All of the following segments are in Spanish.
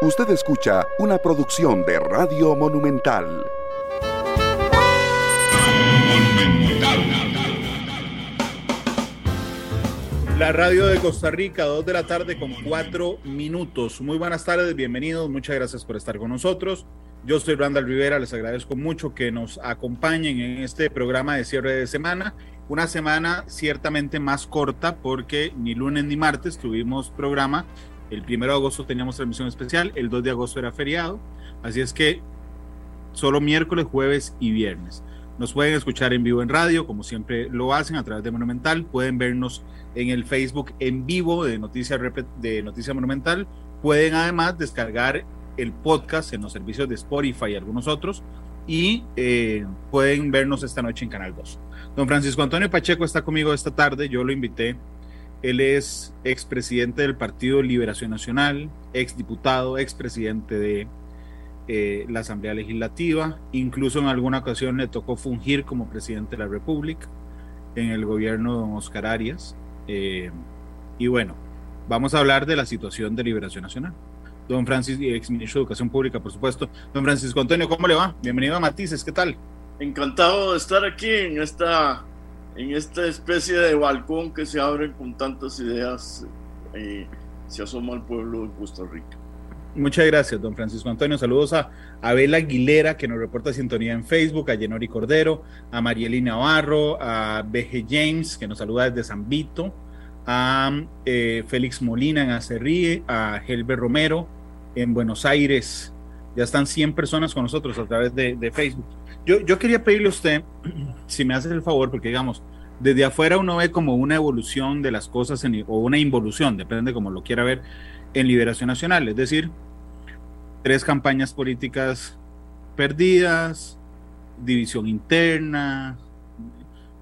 Usted escucha una producción de Radio Monumental. La radio de Costa Rica, 2 de la tarde con 4 minutos. Muy buenas tardes, bienvenidos, muchas gracias por estar con nosotros. Yo soy Randall Rivera, les agradezco mucho que nos acompañen en este programa de cierre de semana. Una semana ciertamente más corta porque ni lunes ni martes tuvimos programa. El 1 de agosto teníamos transmisión especial, el 2 de agosto era feriado. Así es que solo miércoles, jueves y viernes. Nos pueden escuchar en vivo en radio, como siempre lo hacen a través de Monumental. Pueden vernos en el Facebook en vivo de Noticias de Noticia Monumental. Pueden además descargar el podcast en los servicios de Spotify y algunos otros. Y eh, pueden vernos esta noche en Canal 2. Don Francisco Antonio Pacheco está conmigo esta tarde. Yo lo invité. Él es expresidente del Partido Liberación Nacional, exdiputado, expresidente de eh, la Asamblea Legislativa, incluso en alguna ocasión le tocó fungir como presidente de la República en el gobierno de don Oscar Arias. Eh, y bueno, vamos a hablar de la situación de Liberación Nacional. Don Francisco, ex ministro de Educación Pública, por supuesto. Don Francisco Antonio, ¿cómo le va? Bienvenido a Matices, ¿qué tal? Encantado de estar aquí en esta, en esta especie de balcón que se abre con tantas ideas eh, se asoma al pueblo de Costa Rica. Muchas gracias, don Francisco Antonio. Saludos a Abel Aguilera, que nos reporta sintonía en Facebook, a Yenori Cordero, a Marielina Navarro, a BG James, que nos saluda desde San Vito, a eh, Félix Molina en Acerríe, a Helber Romero en Buenos Aires. Ya están 100 personas con nosotros a través de, Facebook. Yo, yo quería pedirle a usted, si me hace el favor, porque digamos, desde afuera uno ve como una evolución de las cosas o una involución, depende como lo quiera ver en Liberación Nacional, es decir, tres campañas políticas perdidas, división interna,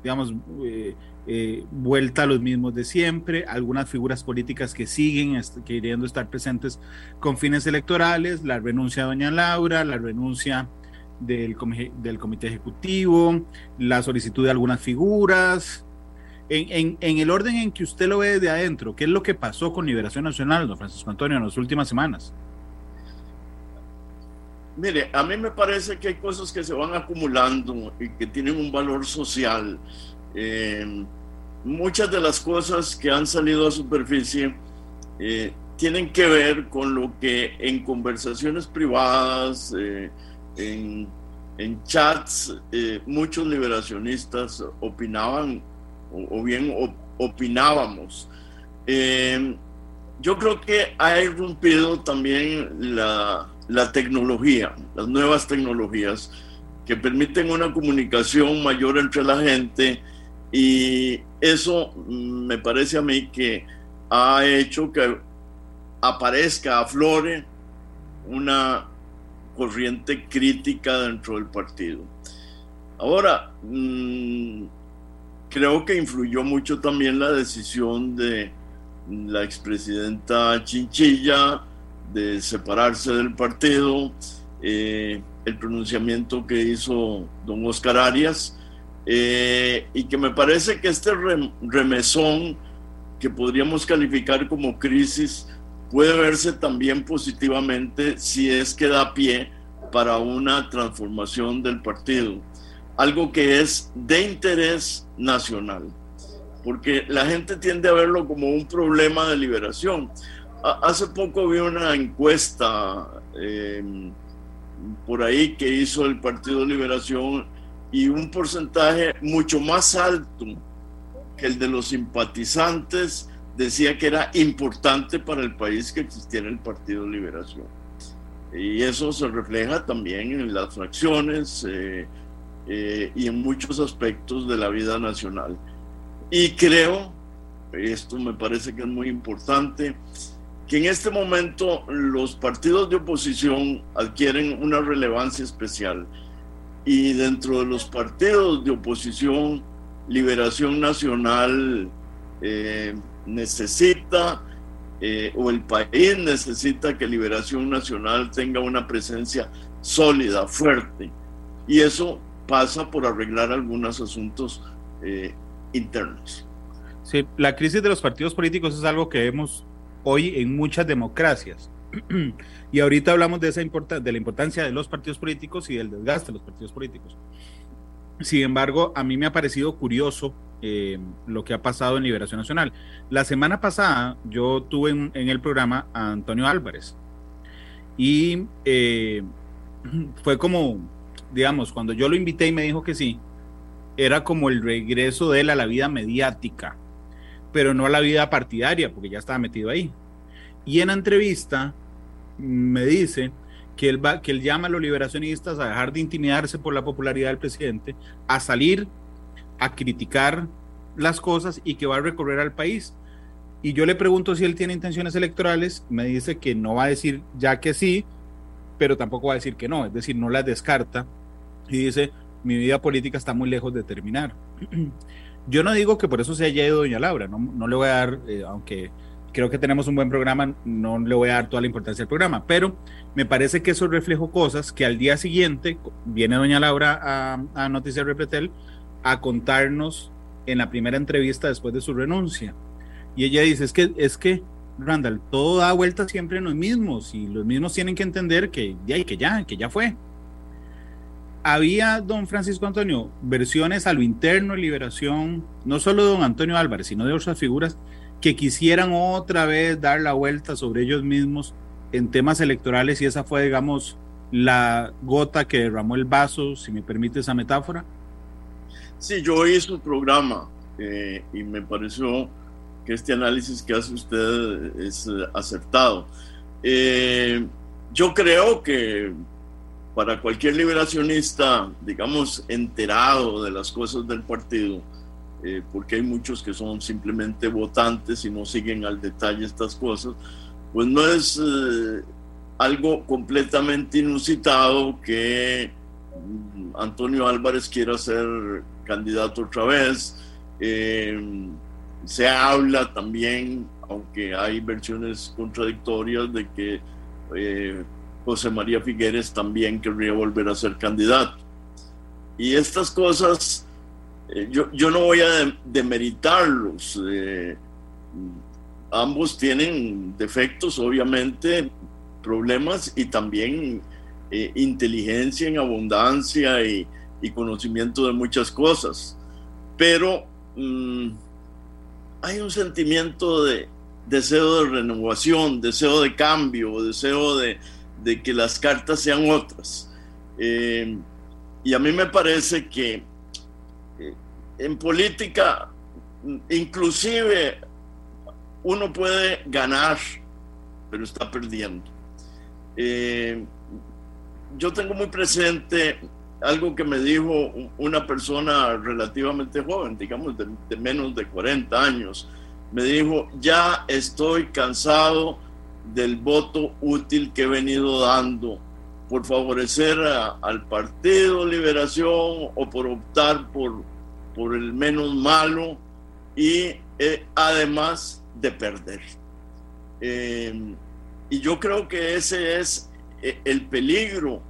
digamos, eh, eh, vuelta a los mismos de siempre, algunas figuras políticas que siguen queriendo estar presentes con fines electorales, la renuncia de doña Laura, la renuncia del, comité ejecutivo, la solicitud de algunas figuras, en, el orden en que usted lo ve de adentro, ¿qué es lo que pasó con Liberación Nacional, don Francisco Antonio, en las últimas semanas? Mire, a mí me parece que hay cosas que se van acumulando y que tienen un valor social. Eh, muchas de las cosas que han salido a superficie eh, tienen que ver con lo que en conversaciones privadas, eh, en, chats, muchos liberacionistas opinaban o, bien opinábamos. Eh, yo creo que ha irrumpido también la, la tecnología, las nuevas tecnologías que permiten una comunicación mayor entre la gente y eso mm, me parece a mí que ha hecho que aparezca, aflore una corriente crítica dentro del partido. Ahora, mmm, creo que influyó mucho también la decisión de la expresidenta Chinchilla de separarse del partido, eh, el pronunciamiento que hizo don Oscar Arias, eh, y que me parece que este remesón que podríamos calificar como crisis puede verse también positivamente si es que da pie para una transformación del partido algo que es de interés nacional, porque la gente tiende a verlo como un problema de liberación. Hace poco vi una encuesta em, por ahí que hizo el Partido Liberación y un porcentaje mucho más alto que el de los simpatizantes decía que era importante para el país que existiera el Partido Liberación. Y eso se refleja también en las fracciones, eh, eh, y en muchos aspectos de la vida nacional. Y creo, esto me parece que es muy importante, que en este momento los partidos de oposición adquieren una relevancia especial. Y dentro de los partidos de oposición, Liberación Nacional eh, necesita, eh, o el país necesita que Liberación Nacional tenga una presencia sólida, fuerte. Y eso pasa por arreglar algunos asuntos eh, internos. Sí, la crisis de los partidos políticos es algo que vemos hoy en muchas democracias. y ahorita hablamos de, esa de la importancia de los partidos políticos y del desgaste de los partidos políticos. Sin embargo, a mí me ha parecido curioso eh, lo que ha pasado en Liberación Nacional. La semana pasada yo tuve en, el programa a Antonio Álvarez y eh, fue como, digamos, cuando yo lo invité y me dijo que sí, era como el regreso de él a la vida mediática, pero no a la vida partidaria, porque ya estaba metido ahí. Y en la entrevista me dice que él, va, que él llama a los liberacionistas a dejar de intimidarse por la popularidad del presidente, a salir a criticar las cosas y que va a recorrer al país. Y yo le pregunto si él tiene intenciones electorales, me dice que no va a decir ya que sí, pero tampoco va a decir que no, es decir, no las descarta y dice, mi vida política está muy lejos de terminar. Yo no digo que por eso se haya ido doña Laura, no, no le voy a dar, eh, aunque creo que tenemos un buen programa, no le voy a dar toda la importancia al programa, pero me parece que eso reflejo cosas que al día siguiente viene doña Laura a, a Noticias Repretel a contarnos en la primera entrevista después de su renuncia. Y ella dice, es que, es que, Randall, todo da vuelta siempre en los mismos y los mismos tienen que entender que ya, que ya, que ya fue. Había, don Francisco Antonio, versiones a lo interno de liberación, no solo de don Antonio Álvarez, sino de otras figuras que quisieran otra vez dar la vuelta sobre ellos mismos en temas electorales y esa fue, digamos, la gota que derramó el vaso, si me permite esa metáfora. Sí, yo oí su programa eh, y me pareció que este análisis que hace usted es eh, acertado. Eh, yo creo que para cualquier liberacionista, digamos, enterado de las cosas del partido, porque hay muchos que son simplemente votantes y no siguen al detalle estas cosas, pues no es algo completamente inusitado que mm, Antonio Álvarez quiera ser candidato otra vez. Eh, se habla también, aunque hay versiones contradictorias, de que José María Figueres también querría volver a ser candidato. Y estas cosas eh, yo, yo, no voy a demeritarlos. Eh, ambos tienen defectos, obviamente, problemas y también eh, inteligencia en abundancia y, conocimiento de muchas cosas. Pero mm, hay un sentimiento de deseo de renovación, deseo de cambio, deseo de, de que las cartas sean otras. y a mí me parece que en política, inclusive uno puede ganar, pero está perdiendo. Eh, yo tengo muy presente algo que me dijo una persona relativamente joven, digamos de, menos de 40 años. Me dijo, ya estoy cansado del voto útil que he venido dando por favorecer al Partido Liberación o por optar por por el menos malo y eh, además de perder. Eh, y yo creo que ese es eh, el peligro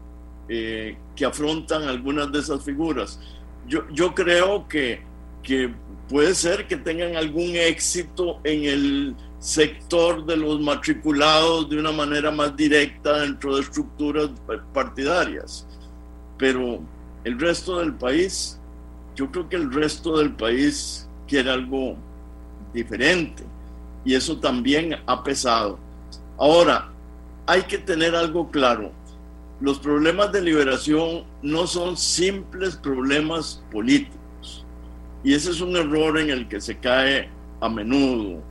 que afrontan algunas de esas figuras. Yo, yo creo que, que puede ser que tengan algún éxito en el sector de los matriculados de una manera más directa dentro de estructuras partidarias, pero el resto del país yo creo que el resto del país quiere algo diferente y eso también ha pesado. Ahora, hay que tener algo claro. Los problemas de liberación no son simples problemas políticos. Y ese es un error en el que se cae a menudo,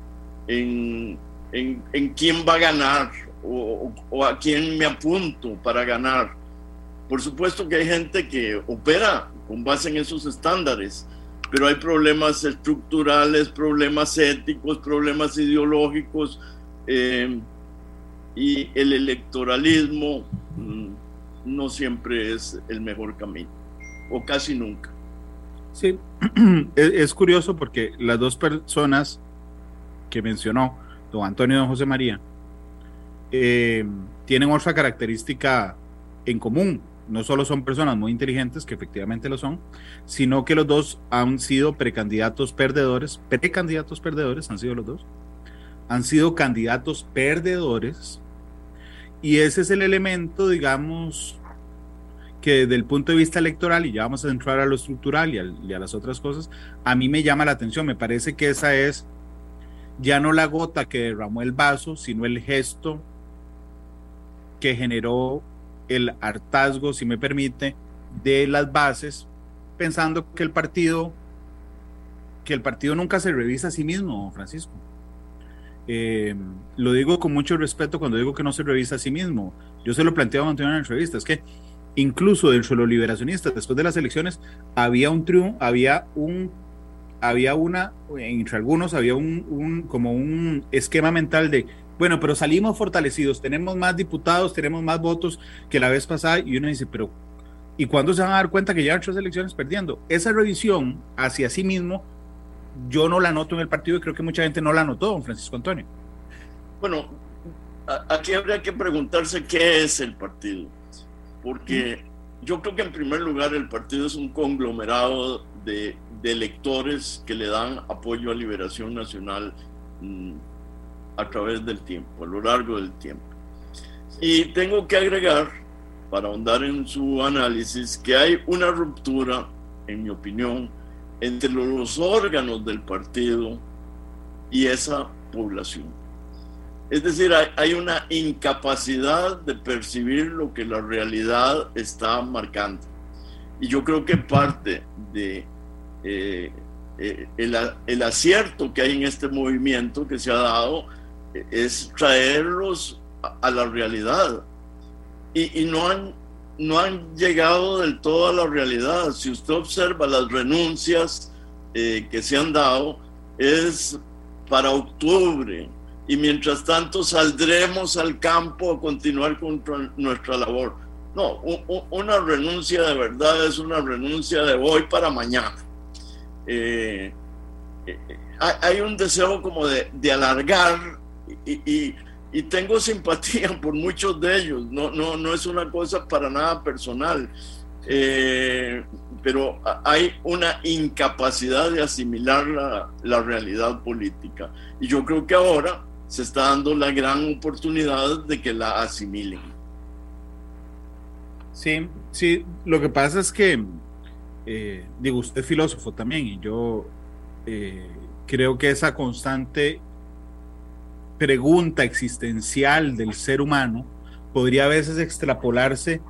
en, en, quién va a ganar o, o a quién me apunto para ganar. Por supuesto que hay gente que opera con base en esos estándares, pero hay problemas estructurales, problemas éticos, problemas ideológicos eh, y el electoralismo mm, no siempre es el mejor camino, o casi nunca. Sí, es, curioso porque las dos personas que mencionó, don Antonio y don José María, eh, tienen otra característica en común no solo son personas muy inteligentes, que efectivamente lo son, sino que los dos han sido precandidatos perdedores, precandidatos perdedores han sido los dos, han sido candidatos perdedores Y ese es el elemento, digamos, que desde el punto de vista electoral, y ya vamos a entrar a lo estructural y a, las otras cosas, a mí me llama la atención, me parece que esa es ya no la gota que derramó el vaso, sino el gesto que generó el hartazgo, si me permite, de las bases, pensando que el partido, que el partido nunca se revisa a sí mismo, Francisco. Eh, lo digo con mucho respeto cuando digo que no se revisa a sí mismo. Yo se lo planteaba en una entrevista, es que incluso dentro de los liberacionistas, después de las elecciones, había un triunfo, había un, había una, entre algunos había un, como un esquema mental de, bueno, pero salimos fortalecidos, tenemos más diputados, tenemos más votos que la vez pasada, y uno dice, pero, ¿y cuándo se van a dar cuenta que ya otras elecciones perdiendo? Esa revisión hacia sí mismo, yo no la noto en el partido y creo que mucha gente no la notó, don Francisco Antonio. Bueno, aquí habría que preguntarse qué es el partido porque yo creo que en primer lugar el partido es un conglomerado de, electores que le dan apoyo a Liberación Nacional mm, a través del tiempo, a lo largo del tiempo. Y tengo que agregar, para ahondar en su análisis, que hay una ruptura, en mi opinión, entre los órganos del partido y esa población. Es decir, hay, una incapacidad de percibir lo que la realidad está marcando. Y yo creo que parte de eh, eh, el, acierto que hay en este movimiento que se ha dado eh, es traerlos a, la realidad. Y, no, han, no han llegado del todo a la realidad. Si usted observa las renuncias que se han dado, es para octubre, y mientras tanto saldremos al campo a continuar con nuestra labor. No, una renuncia de verdad es una renuncia de hoy para mañana. Eh, eh, hay un deseo como de, alargar y, tengo simpatía por muchos de ellos. No, no, no es una cosa para nada personal. Eh, pero hay una incapacidad de asimilar la, la realidad política. Y yo creo que ahora se está dando la gran oportunidad de que la asimilen. Sí, sí, lo que pasa es que, eh, digo, usted es filósofo también y yo eh, creo que esa constante pregunta existencial del ser humano podría a veces extrapolarse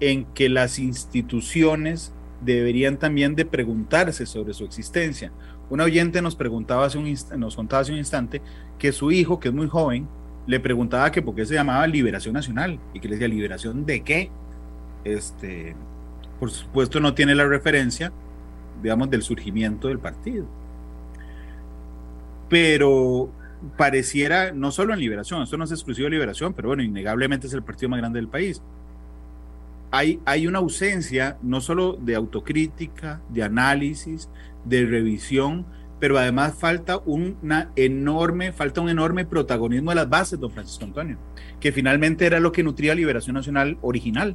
en que las instituciones deberían también de preguntarse sobre su existencia. Un oyente nos preguntaba hace un nos contaba hace un instante que su hijo, que es muy joven, le preguntaba que por qué se llamaba Liberación Nacional y que le decía liberación de qué. Este, por supuesto no tiene la referencia, digamos, del surgimiento del partido. Pero pareciera, no solo en Liberación, esto no es exclusivo de Liberación, pero bueno, innegablemente es el partido más grande del país. Hay, hay una ausencia no solo de autocrítica, de análisis, de revisión, pero además falta una enorme, falta un enorme protagonismo de las bases, don Francisco Antonio, que finalmente era lo que nutría Liberación Nacional original.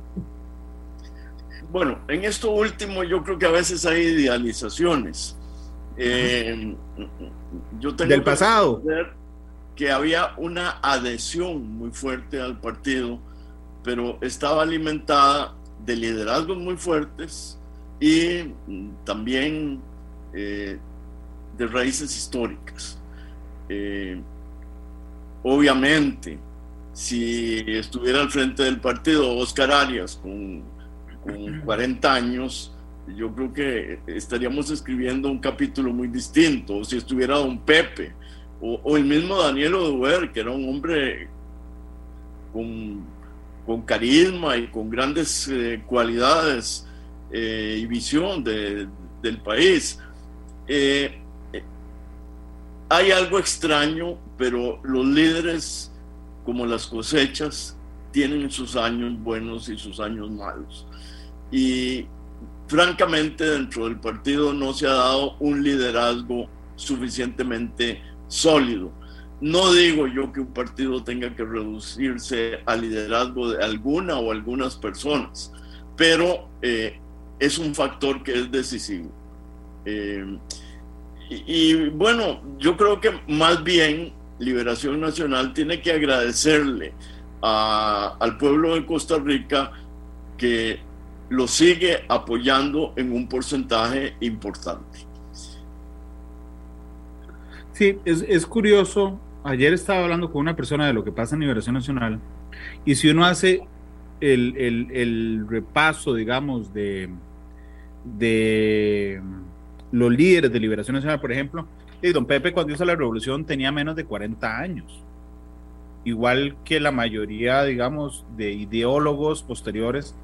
Bueno, en esto último yo creo que a veces hay idealizaciones. Eh, yo tengo Del pasado. Que había una adhesión muy fuerte al partido, pero estaba alimentada de liderazgos muy fuertes y también eh, de raíces históricas. Eh, obviamente, si estuviera al frente del partido Oscar Arias con, 40 años, yo creo que estaríamos escribiendo un capítulo muy distinto. Si estuviera don Pepe, o, el mismo Daniel Oduber, que era un hombre con, con carisma y con grandes eh, cualidades y visión del país. Eh, hay algo extraño, pero los líderes, como las cosechas, tienen sus años buenos y sus años malos. Y francamente dentro del partido no se ha dado un liderazgo suficientemente sólido. No digo yo que un partido tenga que reducirse al liderazgo de alguna o algunas personas, pero eh, es un factor que es decisivo. Eh, y, bueno, yo creo que más bien Liberación Nacional tiene que agradecerle al pueblo de Costa Rica que lo sigue apoyando en un porcentaje importante. Sí, es, es curioso. Ayer estaba hablando con una persona de lo que pasa en Liberación Nacional y si uno hace el, el, el repaso, digamos, de, de los líderes de Liberación Nacional, por ejemplo, y don Pepe cuando hizo la revolución tenía menos de 40 años, igual que la mayoría, digamos, de ideólogos posteriores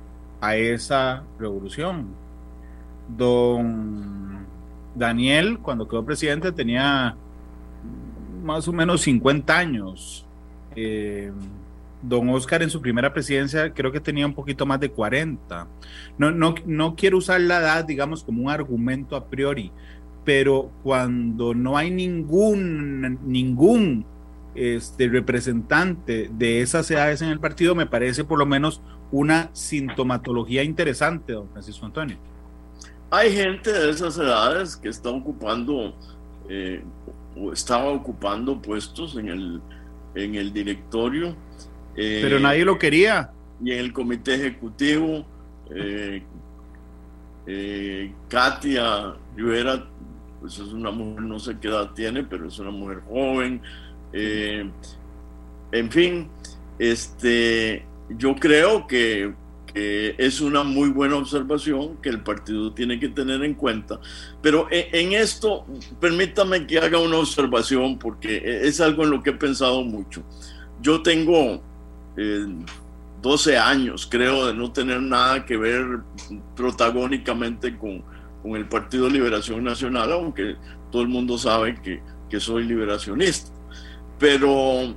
a esa revolución. Don Daniel, cuando quedó presidente, tenía más o menos 50 años. Eh, don Oscar en su primera presidencia creo que tenía un poquito más de 40. No, no, no quiero usar la edad, digamos, como un argumento a priori, pero cuando no hay ningún, ningún este, representante de esas edades en el partido, me parece por lo menos una sintomatología interesante, don Francisco Antonio. Hay gente de esas edades que está ocupando eh, o estaba ocupando puestos en el, en el directorio pero nadie lo quería. Y en el comité ejecutivo, eh, eh, Katia Rivera, pues es una mujer, no sé qué edad tiene, pero es una mujer joven. Eh, en fin, este, yo creo que, es una muy buena observación que el partido tiene que tener en cuenta. Pero en, en esto, permítame que haga una observación porque es algo en lo que he pensado mucho. Yo tengo 12 años, creo, de no tener nada que ver protagónicamente con, con el Partido Liberación Nacional, aunque todo el mundo sabe que, que soy liberacionista. Pero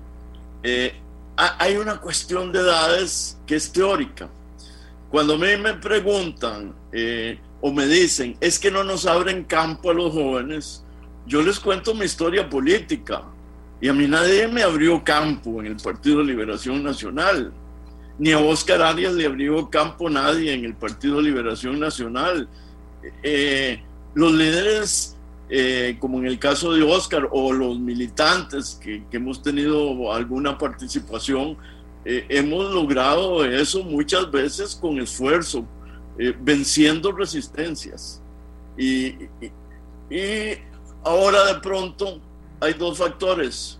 eh, hay una cuestión de edades que es teórica. Cuando a mí me preguntan eh, o me dicen, es que no nos abren campo a los jóvenes, yo les cuento mi historia política. Y a mí nadie me abrió campo en el Partido de Liberación Nacional. Ni a Oscar Arias le abrió campo nadie en el Partido de Liberación Nacional. Eh, los líderes, eh, como en el caso de Oscar, o los militantes que, hemos tenido alguna participación, eh, hemos logrado eso muchas veces con esfuerzo, venciendo resistencias. y ahora de pronto hay dos factores.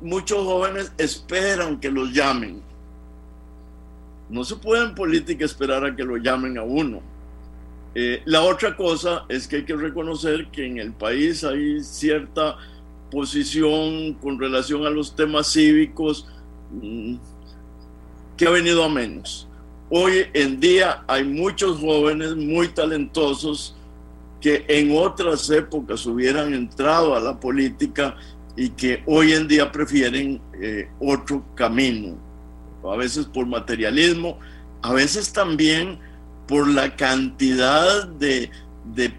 muchos jóvenes esperan que los llamen. No se puede en política esperar a que lo llamen a uno. Eh, la otra cosa es que hay que reconocer que en el país hay cierta posición con relación a los temas cívicos mm, que ha venido a menos. Hoy en día hay muchos jóvenes muy talentosos que en otras épocas hubieran entrado a la política y que hoy en día prefieren eh, otro camino, a veces por materialismo, a veces también por la cantidad de,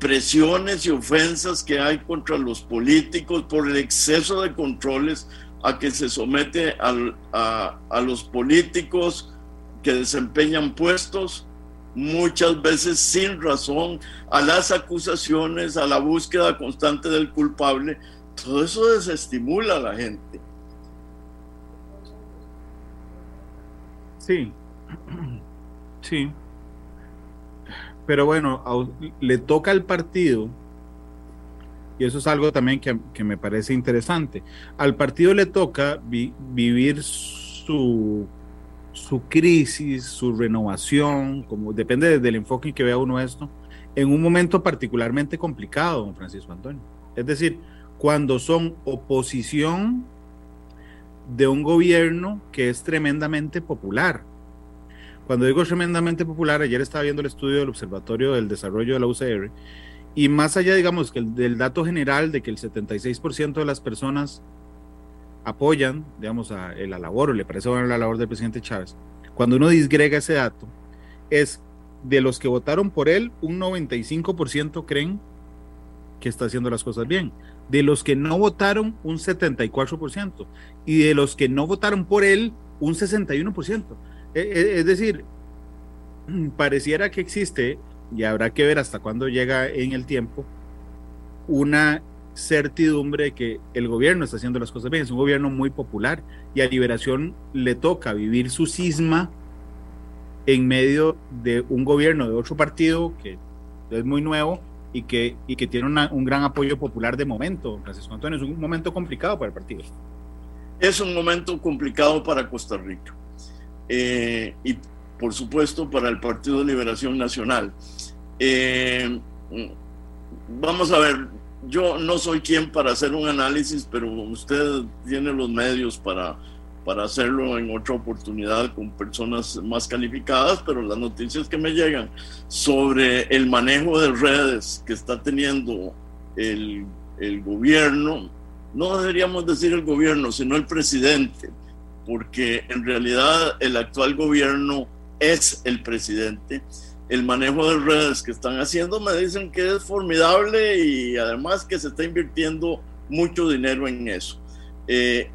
presiones y ofensas que hay contra los políticos, por el exceso de controles a que se somete a, a los políticos que desempeñan puestos muchas veces sin razón, a las acusaciones, a la búsqueda constante del culpable, todo eso desestimula a la gente. Sí, sí. Pero bueno, le toca al partido, y eso es algo también que, me parece interesante, al partido le toca vivir su su crisis, su renovación, como depende del enfoque en que vea uno esto, en un momento particularmente complicado, don Francisco Antonio. Es decir, cuando son oposición de un gobierno que es tremendamente popular. Cuando digo tremendamente popular, ayer estaba viendo el estudio del Observatorio del Desarrollo de la UCR, y más allá, digamos, que del dato general de que el 76% de las personas apoyan, digamos, a, la labor o le parece buena la labor del presidente Chávez, cuando uno disgrega ese dato, es de los que votaron por él, un 95% creen que está haciendo las cosas bien. De los que no votaron, un 74%. Y de los que no votaron por él, un 61%. E, e, es decir, pareciera que existe, y habrá que ver hasta cuándo llega en el tiempo, una certidumbre de que el gobierno está haciendo las cosas bien. Es un gobierno muy popular y a Liberación le toca vivir su cisma en medio de un gobierno de otro partido que es muy nuevo y que, y que tiene un gran apoyo popular de momento. Francisco Antonio, es un momento complicado para el partido. Es un momento complicado para Costa Rica eh, y por supuesto para el Partido de Liberación Nacional. Eh, vamos a ver, yo no soy quien para hacer un análisis, pero usted tiene los medios para, para hacerlo en otra oportunidad con personas más calificadas, pero las noticias que me llegan sobre el manejo de redes que está teniendo el, el gobierno, no deberíamos decir el gobierno, sino el presidente, porque en realidad el actual gobierno es el presidente el manejo de redes que están haciendo me dicen que es formidable y además que se está invirtiendo mucho dinero en eso. Eh,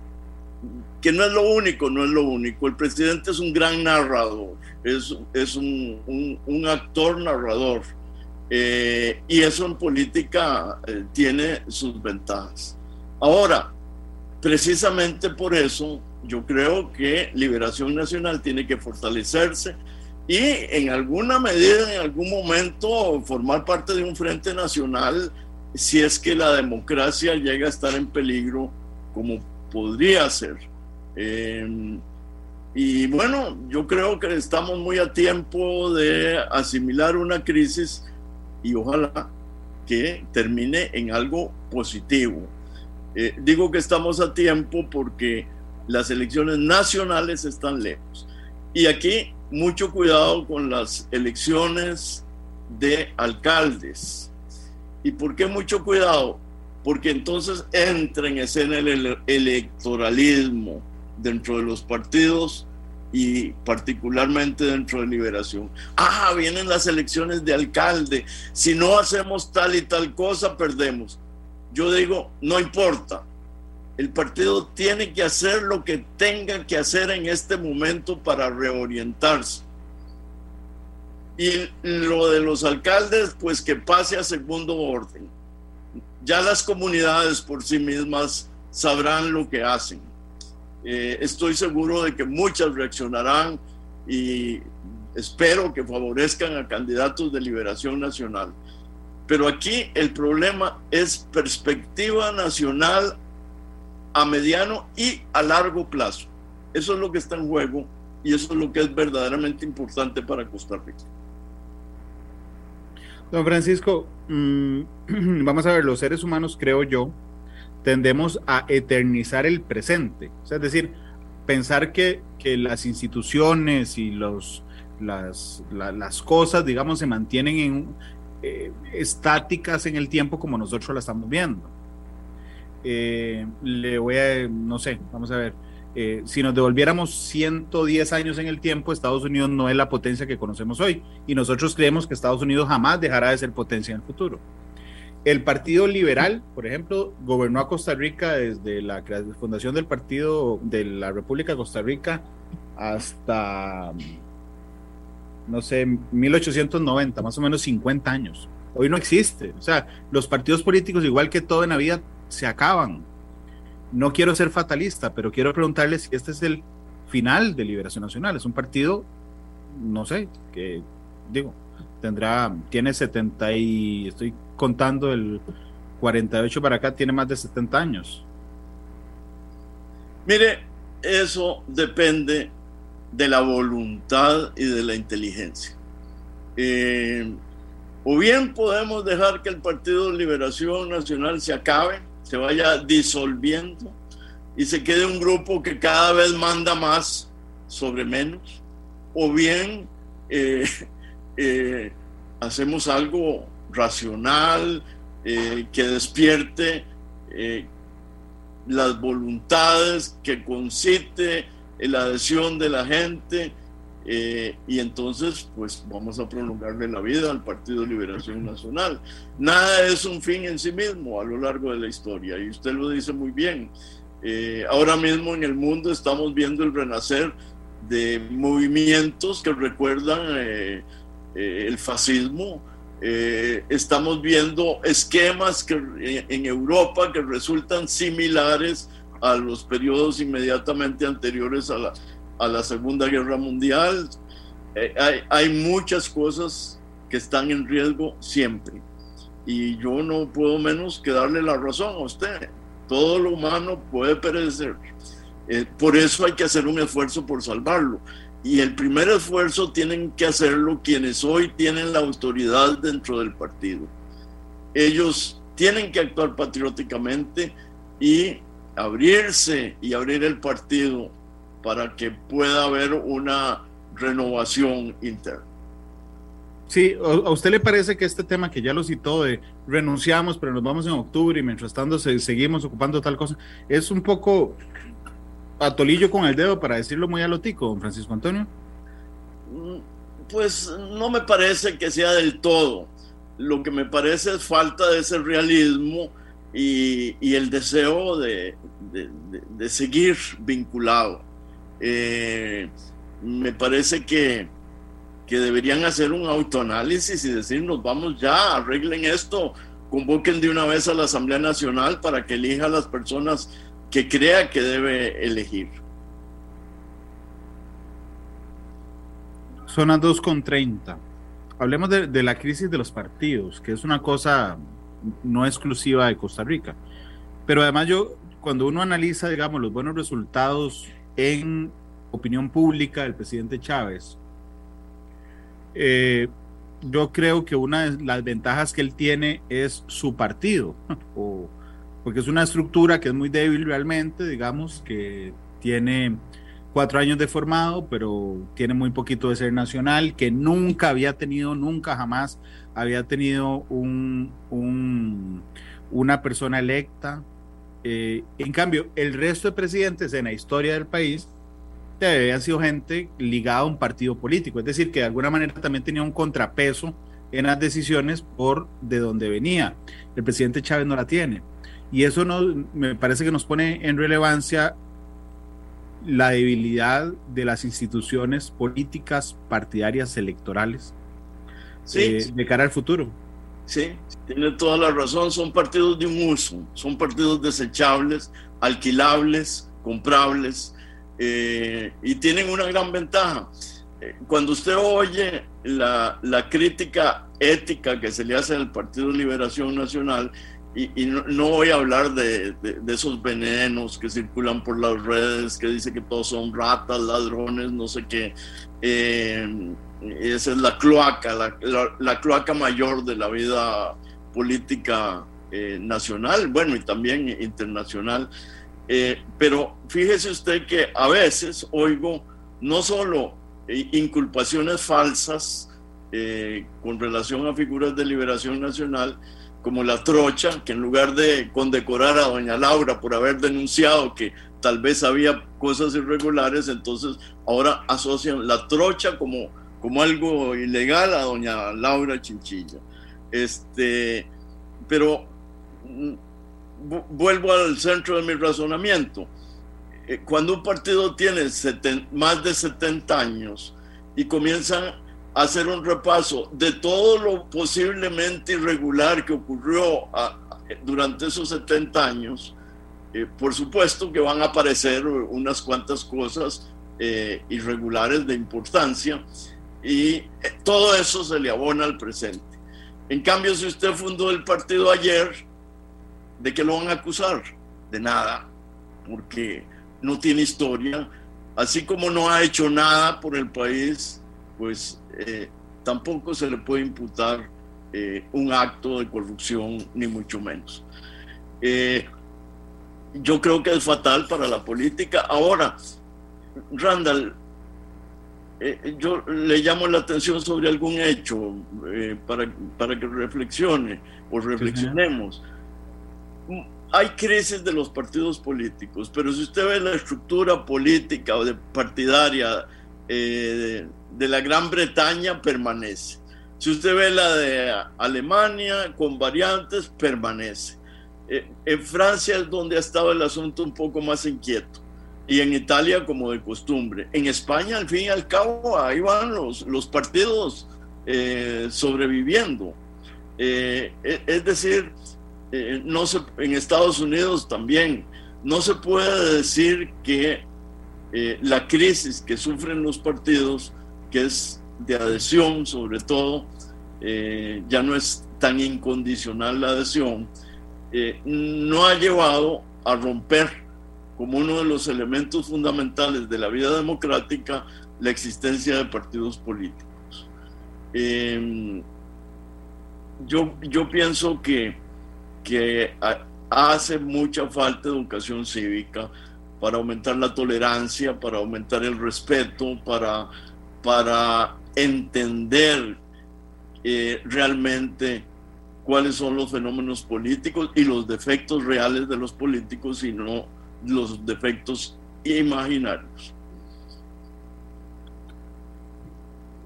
que no es lo único, no es lo único. El presidente es un gran narrador, es, es un, un, actor narrador. Eh, y eso en política eh, tiene sus ventajas. Ahora, precisamente por eso, yo creo que Liberación Nacional tiene que fortalecerse, y en alguna medida, en algún momento, formar parte de un frente nacional si es que la democracia llega a estar en peligro, como podría ser. Em, y bueno, yo creo que estamos muy a tiempo de asimilar una crisis y ojalá que termine en algo positivo. Eh, digo que estamos a tiempo porque las elecciones nacionales están lejos. Y aquí mucho cuidado con las elecciones de alcaldes. ¿Y por qué mucho cuidado? Porque entonces entra en escena el electoralismo dentro de los partidos y particularmente dentro de Liberación. Ah, vienen las elecciones de alcalde. Si no hacemos tal y tal cosa, perdemos. Yo digo, no importa, el partido tiene que hacer lo que tenga que hacer en este momento para reorientarse. Y lo de los alcaldes, pues que pase a segundo orden. Ya las comunidades por sí mismas sabrán lo que hacen. Eh, estoy seguro de que muchas reaccionarán y espero que favorezcan a candidatos de liberación nacional. Pero aquí el problema es perspectiva nacional a mediano y a largo plazo. Eso es lo que está en juego y eso es lo que es verdaderamente importante para Costa Rica. Don Francisco, mm, vamos a ver, los seres humanos, creo yo, tendemos a eternizar el presente. es decir, pensar que, que las instituciones y los, las, las, cosas, digamos, se mantienen en, eh, estáticas en el tiempo como nosotros la estamos viendo. Eh, le voy a, no sé, vamos a ver, eh, si nos devolviéramos 110 años en el tiempo, Estados Unidos no es la potencia que conocemos hoy y nosotros creemos que Estados Unidos jamás dejará de ser potencia en el futuro. El Partido Liberal, por ejemplo, gobernó a Costa Rica desde la fundación del Partido de la República de Costa Rica hasta, no sé, 1890, más o menos 50 años. Hoy no existe. O sea, los partidos políticos, igual que todo en la vida, se acaban. No quiero ser fatalista, pero quiero preguntarle si este es el final de Liberación Nacional. Es un partido, no sé, que digo, tendrá, tiene 70 y estoy contando el 48 para acá, tiene más de 70 años. Mire, eso depende de la voluntad y de la inteligencia. Eh, o bien podemos dejar que el Partido de Liberación Nacional se acabe, se vaya disolviendo y se quede un grupo que cada vez manda más sobre menos, o bien eh, eh, hacemos algo racional eh, que despierte las voluntades, que concite la adhesión de la gente eh, y entonces, pues vamos a prolongarle la vida al Partido Liberación Nacional. Nada es un fin en sí mismo a lo largo de la historia, y usted lo dice muy bien. Eh, ahora mismo en el mundo estamos viendo el renacer de movimientos que recuerdan eh, el fascismo, estamos viendo esquemas que, en Europa que resultan similares a los periodos inmediatamente anteriores a la, a la Segunda Guerra Mundial. Eh, hay, muchas cosas que están en riesgo siempre. Y yo no puedo menos que darle la razón a usted. Todo lo humano puede perecer. Eh, por eso hay que hacer un esfuerzo por salvarlo. Y el primer esfuerzo tienen que hacerlo quienes hoy tienen la autoridad dentro del partido. Ellos tienen que actuar patrióticamente y abrirse y abrir el partido para que pueda haber una renovación interna. Sí, ¿a usted le parece que este tema que ya lo citó de renunciamos, pero nos vamos en octubre y mientras tanto seguimos ocupando tal cosa, es un poco atolillo con el dedo para decirlo muy alotico, don Francisco Antonio? Mm, pues no me parece que sea del todo. Lo que me parece es falta de ese realismo y, el deseo de, seguir vinculado. Eh, me parece que, que deberían hacer un autoanálisis y decirnos, vamos ya, arreglen esto, convoquen de una vez a la Asamblea Nacional para que elija a las personas que crea que debe elegir. Son las 2.30. Hablemos de, de, la crisis de los partidos, que es una cosa no exclusiva de Costa Rica. Pero además yo, cuando uno analiza, digamos, los buenos resultados en opinión pública del presidente Chávez, eh, yo creo que una de las ventajas que él tiene es su partido, o porque es una estructura que es muy débil realmente, digamos, que tiene cuatro años de formado, pero tiene muy poquito de ser nacional, que nunca había tenido, nunca jamás había tenido un, una persona electa. Eh, en cambio, el resto de presidentes en la historia del país habían sido gente ligada a un partido político, es decir, que de alguna manera también tenía un contrapeso en las decisiones por de dónde venía. El presidente Chávez no la tiene. Y eso me parece que nos pone en relevancia la debilidad de las instituciones políticas partidarias electorales eh, de cara al futuro. Sí, tiene toda la razón, son partidos de un uso, son partidos desechables, alquilables, comprables, eh, y tienen una gran ventaja. Eh, cuando usted oye la, la, crítica ética que se le hace al Partido de Liberación Nacional, y, no, voy a hablar de, de, esos venenos que circulan por las redes, que dice que todos son ratas, ladrones, no sé qué. Eh, esa es la cloaca, la, la, cloaca mayor de la vida política eh, nacional, bueno, y también internacional. Eh, pero fíjese usted que a veces oigo no solo inculpaciones falsas con relación a figuras de liberación nacional, como la trocha, que en lugar de condecorar a doña Laura por haber denunciado que tal vez había cosas irregulares, entonces ahora asocian la trocha como, como algo ilegal a doña Laura Chinchilla. Este, pero mm, vuelvo al centro de mi razonamiento. Eh, cuando un partido tiene más de 70 años y comienzan hacer un repaso de todo lo posiblemente irregular que ocurrió durante esos 70 años, eh, por supuesto que van a aparecer unas cuantas cosas eh, irregulares de importancia y eh, todo eso se le abona al presente. En cambio, si usted fundó el partido ayer, ¿de qué lo van a acusar? De nada, porque no tiene historia, así como no ha hecho nada por el país, pues eh, tampoco se le puede imputar eh, un acto de corrupción, ni mucho menos. Yo creo que es fatal para la política. Ahora, Randall, yo le llamo la atención sobre algún hecho para, para que reflexione o reflexionemos. Hay crisis de los partidos políticos, pero si usted ve la estructura política o de partidaria eh, de la Gran Bretaña permanece. Si usted ve la de Alemania con variantes, permanece. Eh, en Francia es donde ha estado el asunto un poco más inquieto y en Italia como de costumbre. En España, al fin y al cabo, ahí van los, los partidos eh, sobreviviendo. Eh, e, es decir, eh, no se, en Estados Unidos también no se puede decir que eh, la crisis que sufren los partidos, que es de adhesión sobre todo, ya no es tan incondicional la adhesión, no ha llevado a romper como uno de los elementos fundamentales de la vida democrática la existencia de partidos políticos. Eh, yo, yo pienso que, que hace mucha falta educación cívica para aumentar la tolerancia, para aumentar el respeto, para, para entender eh, realmente cuáles son los fenómenos políticos y los defectos reales de los políticos y no los defectos imaginarios.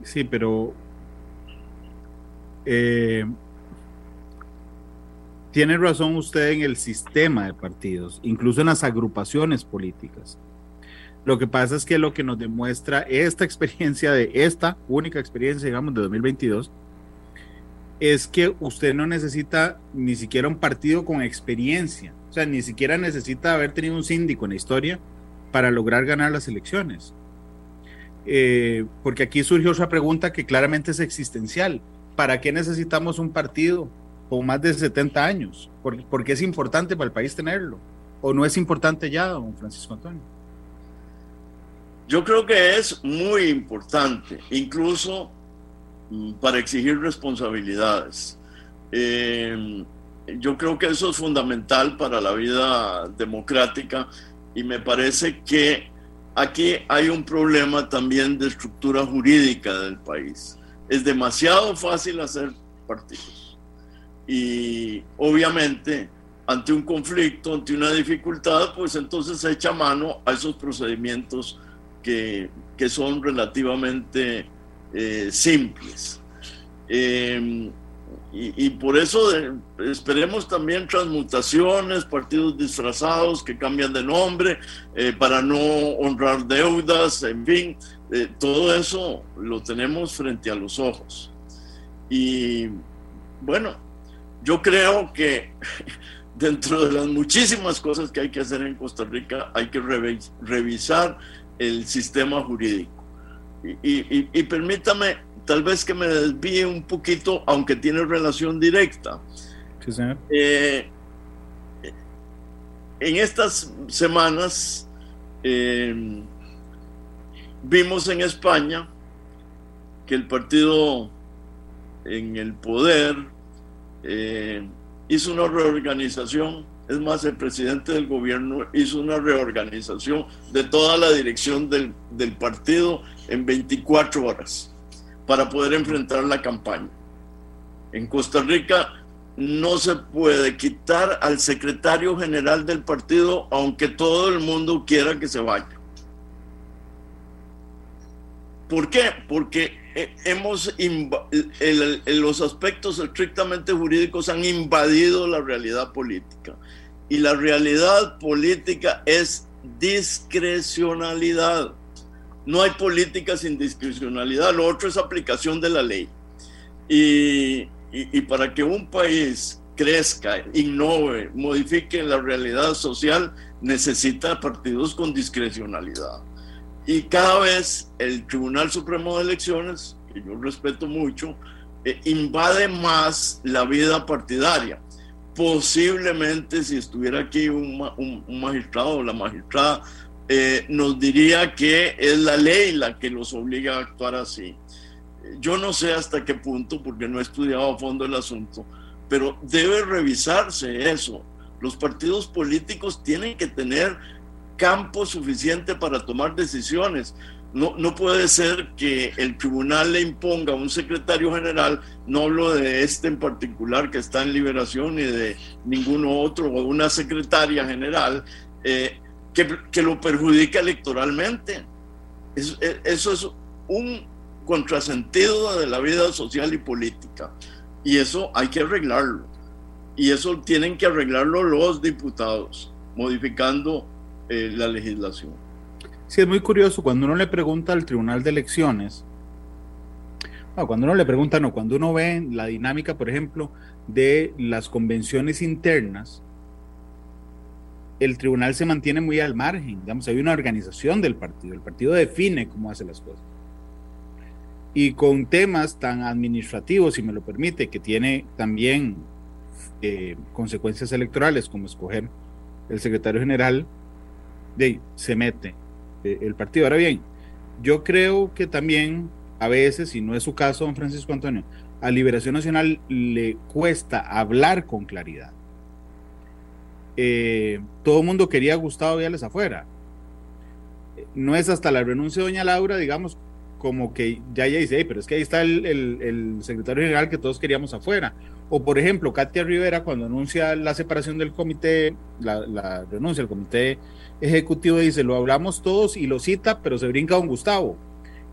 Sí, pero eh, tiene razón usted en el sistema de partidos, incluso en las agrupaciones políticas. Lo que pasa es que lo que nos demuestra esta experiencia de esta única experiencia, digamos, de 2022, es que usted no necesita ni siquiera un partido con experiencia, o sea, ni siquiera necesita haber tenido un síndico en la historia para lograr ganar las elecciones. Eh, porque aquí surgió otra pregunta que claramente es existencial. ¿Para qué necesitamos un partido con más de 70 años? ¿Por, qué es importante para el país tenerlo? ¿O no es importante ya, don Francisco Antonio? Yo creo que es muy importante, incluso mm, para exigir responsabilidades. Eh, yo creo que eso es fundamental para la vida democrática y me parece que aquí hay un problema también de estructura jurídica del país. Es demasiado fácil hacer partidos. Y obviamente, ante un conflicto, ante una dificultad, pues entonces se echa mano a esos procedimientos que, son relativamente eh, simples. Eh, y, por eso esperemos también transmutaciones, partidos disfrazados que cambian de nombre eh, para no honrar deudas, en fin, eh, todo eso lo tenemos frente a los ojos. Y bueno, yo creo que dentro de las muchísimas cosas que hay que hacer en Costa Rica, hay que revisar el sistema jurídico. y, y permítame tal vez que me desvíe un poquito, aunque tiene relación directa. Sí, señor. Eh, en estas semanas eh, vimos en España que el partido en el poder eh, hizo una reorganización. Es más, el presidente del gobierno hizo una reorganización de toda la dirección del, del partido en 24 horas para poder enfrentar la campaña. En Costa Rica no se puede quitar al secretario general del partido aunque todo el mundo quiera que se vaya. ¿Por qué? Porque eh, hemos los aspectos estrictamente jurídicos han invadido la realidad política y la realidad política es discrecionalidad. No hay política sin discrecionalidad, lo otro es aplicación de la ley. Y, para que un país crezca, innove, modifique la realidad social, necesita partidos con discrecionalidad. Y cada vez el Tribunal Supremo de Elecciones, que yo respeto mucho, eh, invade más la vida partidaria. Posiblemente si estuviera aquí un, un magistrado o la magistrada eh, nos diría que es la ley la que los obliga a actuar así. Yo no sé hasta qué punto, porque no he estudiado a fondo el asunto, pero debe revisarse eso. Los partidos políticos tienen que tener campo suficiente para tomar decisiones. No, no puede ser que el tribunal le imponga a un secretario general, no hablo de este en particular que está en liberación ni de ninguno otro, o una secretaria general, eh, que, lo perjudica electoralmente. Eso es un contrasentido de la vida social y política. Y eso hay que arreglarlo. Y eso tienen que arreglarlo los diputados, modificando eh, la legislación. Sí, es muy curioso. Cuando uno le pregunta al Tribunal de Elecciones, cuando uno le pregunta, no, cuando uno ve la dinámica, por ejemplo, de las convenciones internas, el tribunal se mantiene muy al margen, digamos, hay una organización del partido, el partido define cómo hace las cosas. Y con temas tan administrativos, si me lo permite, que tiene también eh, consecuencias electorales, como escoger el secretario general, de, se mete eh, el partido. Ahora bien, yo creo que también a veces, y no es su caso, don Francisco Antonio, a Liberación Nacional le cuesta hablar con claridad. Eh, todo el mundo quería a Gustavo Viales afuera. No es hasta la renuncia de doña Laura, digamos, como que ya ya dice, pero es que ahí está el, secretario general que todos queríamos afuera. O por ejemplo, Katia Rivera cuando anuncia la separación del comité, la, renuncia del comité ejecutivo, dice, lo hablamos todos y lo cita, pero se brinca don Gustavo.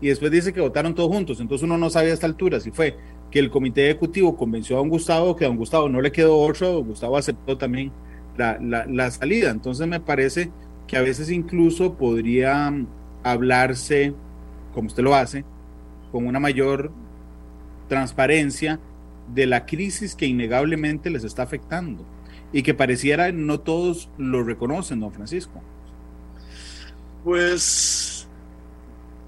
Y después dice que votaron todos juntos. Entonces uno no sabe a esta altura si fue que el comité ejecutivo convenció a don Gustavo, que a don Gustavo no le quedó otro, don Gustavo aceptó también la, salida. Entonces me parece que a veces incluso podría hablarse, como usted lo hace, con una mayor transparencia de la crisis que innegablemente les está afectando y que pareciera no todos lo reconocen, don Francisco. Pues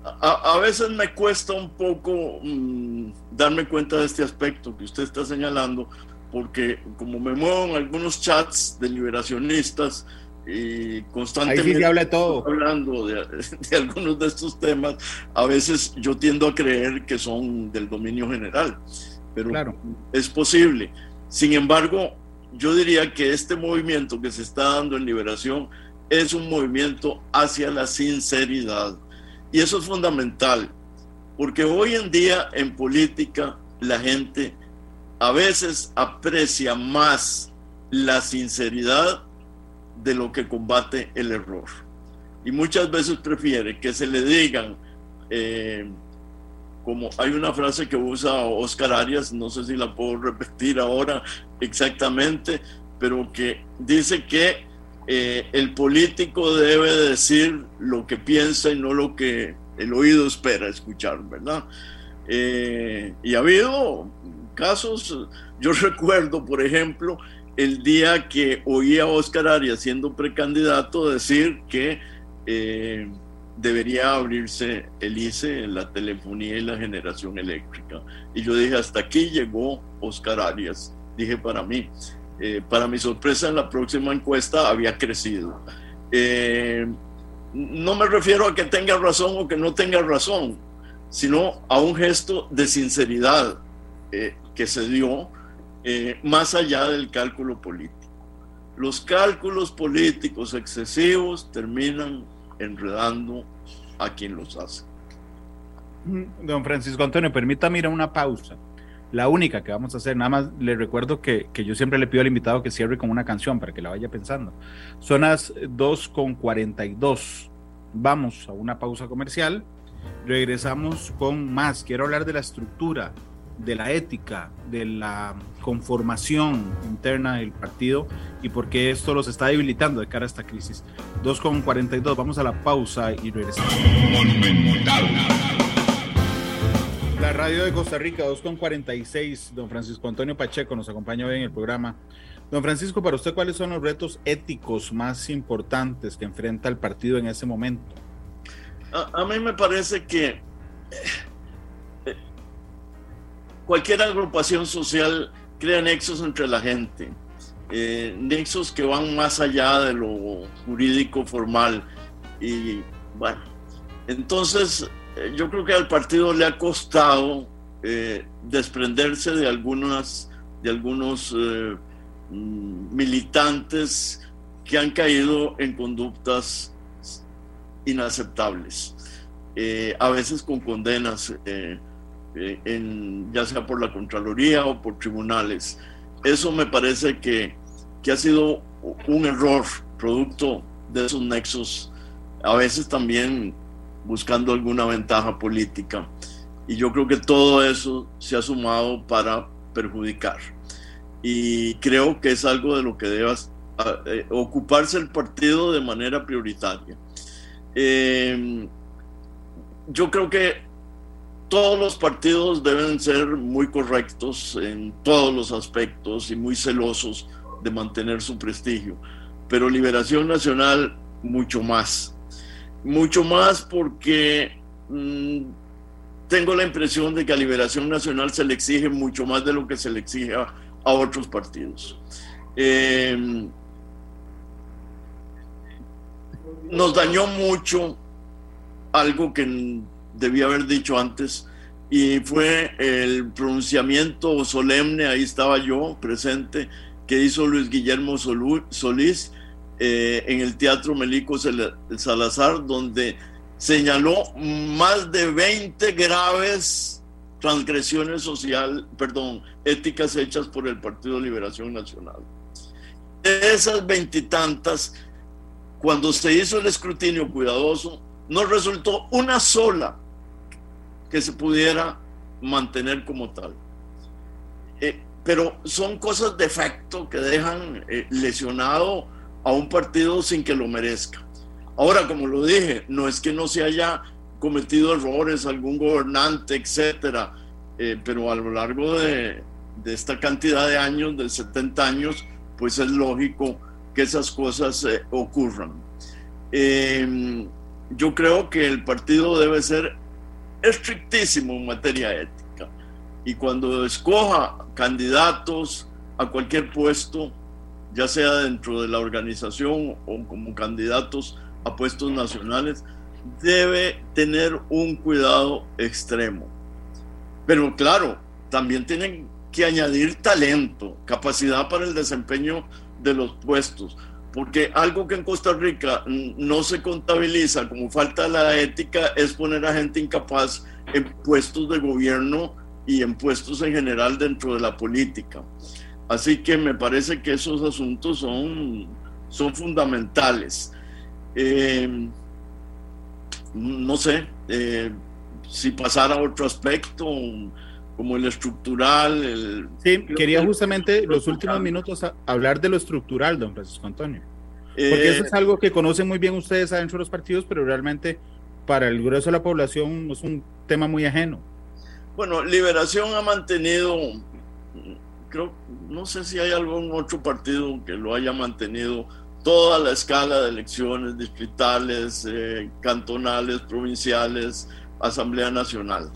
a, veces me cuesta un poco mm, darme cuenta de este aspecto que usted está señalando, porque como me muevo en algunos chats de liberacionistas y constantemente habla todo. hablando de, de, algunos de estos temas, a veces yo tiendo a creer que son del dominio general, pero claro. es posible. Sin embargo, yo diría que este movimiento que se está dando en liberación es un movimiento hacia la sinceridad. Y eso es fundamental, porque hoy en día en política la gente a veces aprecia más la sinceridad de lo que combate el error. Y muchas veces prefiere que se le digan, eh, como hay una frase que usa Oscar Arias, no sé si la puedo repetir ahora exactamente, pero que dice que eh, el político debe decir lo que piensa y no lo que el oído espera escuchar, ¿verdad? Eh, y ha habido casos, yo recuerdo, por ejemplo, el día que oí a Oscar Arias siendo precandidato decir que eh, debería abrirse el ICE en la telefonía y la generación eléctrica. Y yo dije, hasta aquí llegó Oscar Arias, dije para mí. Eh, para mi sorpresa, en la próxima encuesta había crecido. Eh, no me refiero a que tenga razón o que no tenga razón, sino a un gesto de sinceridad que se dio eh, más allá del cálculo político. Los cálculos políticos excesivos terminan enredando a quien los hace. Mm, don Francisco Antonio, permítame ir a una pausa. La única que vamos a hacer, nada más le recuerdo que, que, yo siempre le pido al invitado que cierre con una canción para que la vaya pensando. Son las 2.42. Vamos a una pausa comercial. Regresamos con más. Quiero hablar de la estructura de la ética, de la conformación interna del partido y por qué esto los está debilitando de cara a esta crisis. 2.42, vamos a la pausa y regresamos. La radio de Costa Rica, 2.46, don Francisco Antonio Pacheco nos acompaña hoy en el programa. Don Francisco, para usted, ¿cuáles son los retos éticos más importantes que enfrenta el partido en ese momento? A, a mí me parece que cualquier agrupación social crea nexos entre la gente, eh, nexos que van más allá de lo jurídico formal. Y bueno, entonces eh, yo creo que al partido le ha costado eh, desprenderse de algunas de algunos mm, militantes que han caído en conductas inaceptables, a veces con condenas eh, en, ya sea por la Contraloría o por tribunales. Eso me parece que, que ha sido un error producto de esos nexos, a veces también buscando alguna ventaja política. Y yo creo que todo eso se ha sumado para perjudicar. Y creo que es algo de lo que debe eh, ocuparse el partido de manera prioritaria. Eh, yo creo que todos los partidos deben ser muy correctos en todos los aspectos y muy celosos de mantener su prestigio, pero Liberación Nacional mucho más. Mucho más porque mm, tengo la impresión de que a Liberación Nacional se le exige mucho más de lo que se le exige a, otros partidos. Eh, nos dañó mucho algo que debía haber dicho antes y fue el pronunciamiento solemne, ahí estaba yo presente, que hizo Luis Guillermo Solís eh, en el Teatro Melico Salazar, donde señaló más de 20 graves transgresiones social, perdón, éticas hechas por el Partido de Liberación Nacional. De esas veintitantas, cuando se hizo el escrutinio cuidadoso, no resultó una sola que se pudiera mantener como tal. Eh, pero son cosas de efecto que dejan eh, lesionado a un partido sin que lo merezca. Ahora, como lo dije, no es que no se haya cometido errores algún gobernante, etcétera, eh, pero a lo largo de, de, esta cantidad de años, de 70 años, pues es lógico que esas cosas ocurran. Yo creo que el partido debe ser estrictísimo en materia ética. Y cuando escoja candidatos a cualquier puesto, ya sea dentro de la organización o como candidatos a puestos nacionales, debe tener un cuidado extremo. Pero claro, también tienen que añadir talento, capacidad para el desempeño de los puestos porque algo que en Costa Rica no se contabiliza como falta de la ética es poner a gente incapaz en puestos de gobierno y en puestos en general dentro de la política. Así que me parece que esos asuntos son, son fundamentales. Eh, no sé, eh, si pasara a otro aspecto, como el estructural. El, sí, quería justamente los últimos minutos hablar de lo estructural, don Francisco Antonio. Porque eso es eh, algo que conocen muy bien ustedes adentro de los partidos, pero realmente para el grueso de la población es un tema muy ajeno. Bueno, Liberación ha mantenido, creo, no sé si hay algún otro partido que lo haya mantenido toda la escala de elecciones distritales, eh, cantonales, provinciales, Asamblea Nacional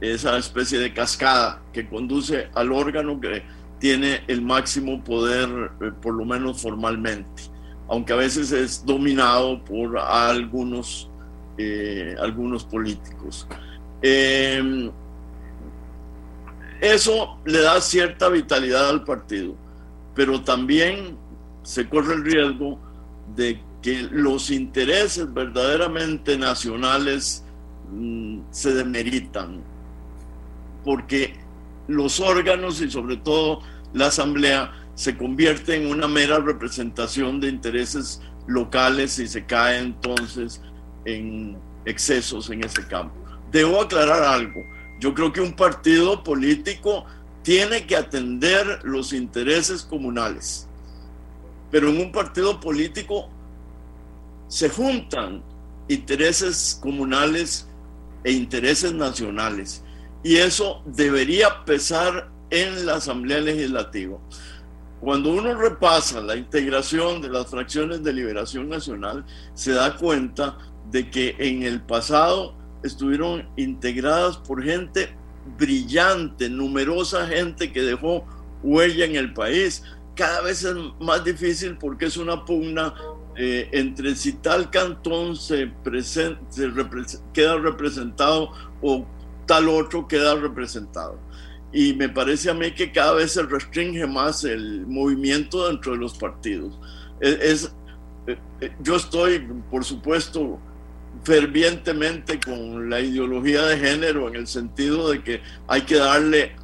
esa especie de cascada que conduce al órgano que tiene el máximo poder, eh, por lo menos formalmente, aunque a veces es dominado por algunos, eh, algunos políticos. Em, eso le da cierta vitalidad al partido, pero también se corre el riesgo de que los intereses verdaderamente nacionales mm, se demeritan porque los órganos y sobre todo la asamblea se convierte en una mera representación de intereses locales y se cae entonces en excesos en ese campo. Debo aclarar algo. Yo creo que un partido político tiene que atender los intereses comunales, pero en un partido político se juntan intereses comunales e intereses nacionales y eso debería pesar en la Asamblea Legislativa. Cuando uno repasa la integración de las fracciones de liberación nacional, se da cuenta de que en el pasado estuvieron integradas por gente brillante, numerosa gente que dejó huella en el país. Cada vez es más difícil porque es una pugna eh, entre si tal cantón se, se queda representado o tal otro queda representado. Y me parece a mí que cada vez se restringe más el movimiento dentro de los partidos. Es, eh, eh, yo estoy, por supuesto, fervientemente con la ideología de género en el sentido de que hay que darle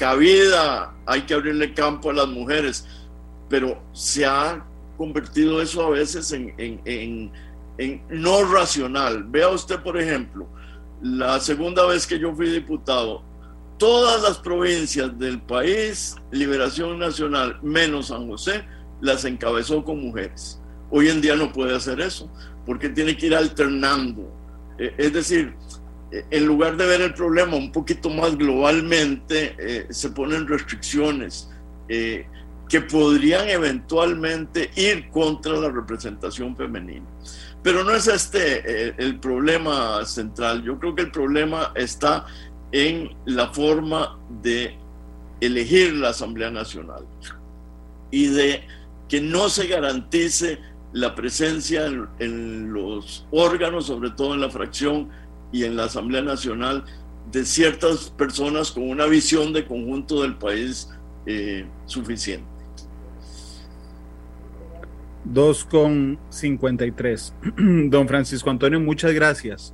cabida, hay que abrirle campo a las mujeres, pero se ha convertido eso a veces en, en, en no racional. Vea usted, por ejemplo, la segunda vez que yo fui diputado, todas las provincias del país, Liberación Nacional, menos San José, las encabezó con mujeres. Hoy en día no puede hacer eso, porque tiene que ir alternando. Eh, es decir, en lugar de ver el problema un poquito más globalmente, eh, se ponen restricciones eh, que podrían eventualmente ir contra la representación femenina. Pero no es este eh, el problema central. Yo creo que el problema está en la forma de elegir la Asamblea Nacional y de que no se garantice la presencia en los órganos, sobre todo en la fracción, y en la Asamblea Nacional de ciertas personas con una visión de conjunto del país eh, suficiente. 2,53. Don Francisco Antonio, muchas gracias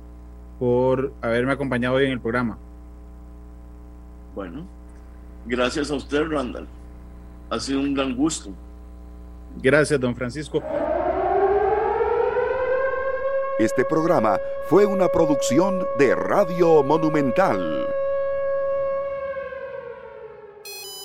por haberme acompañado hoy en el programa. Bueno, gracias a usted, Randall. Ha sido un gran gusto. Gracias, don Francisco. Este programa fue una producción de Radio Monumental.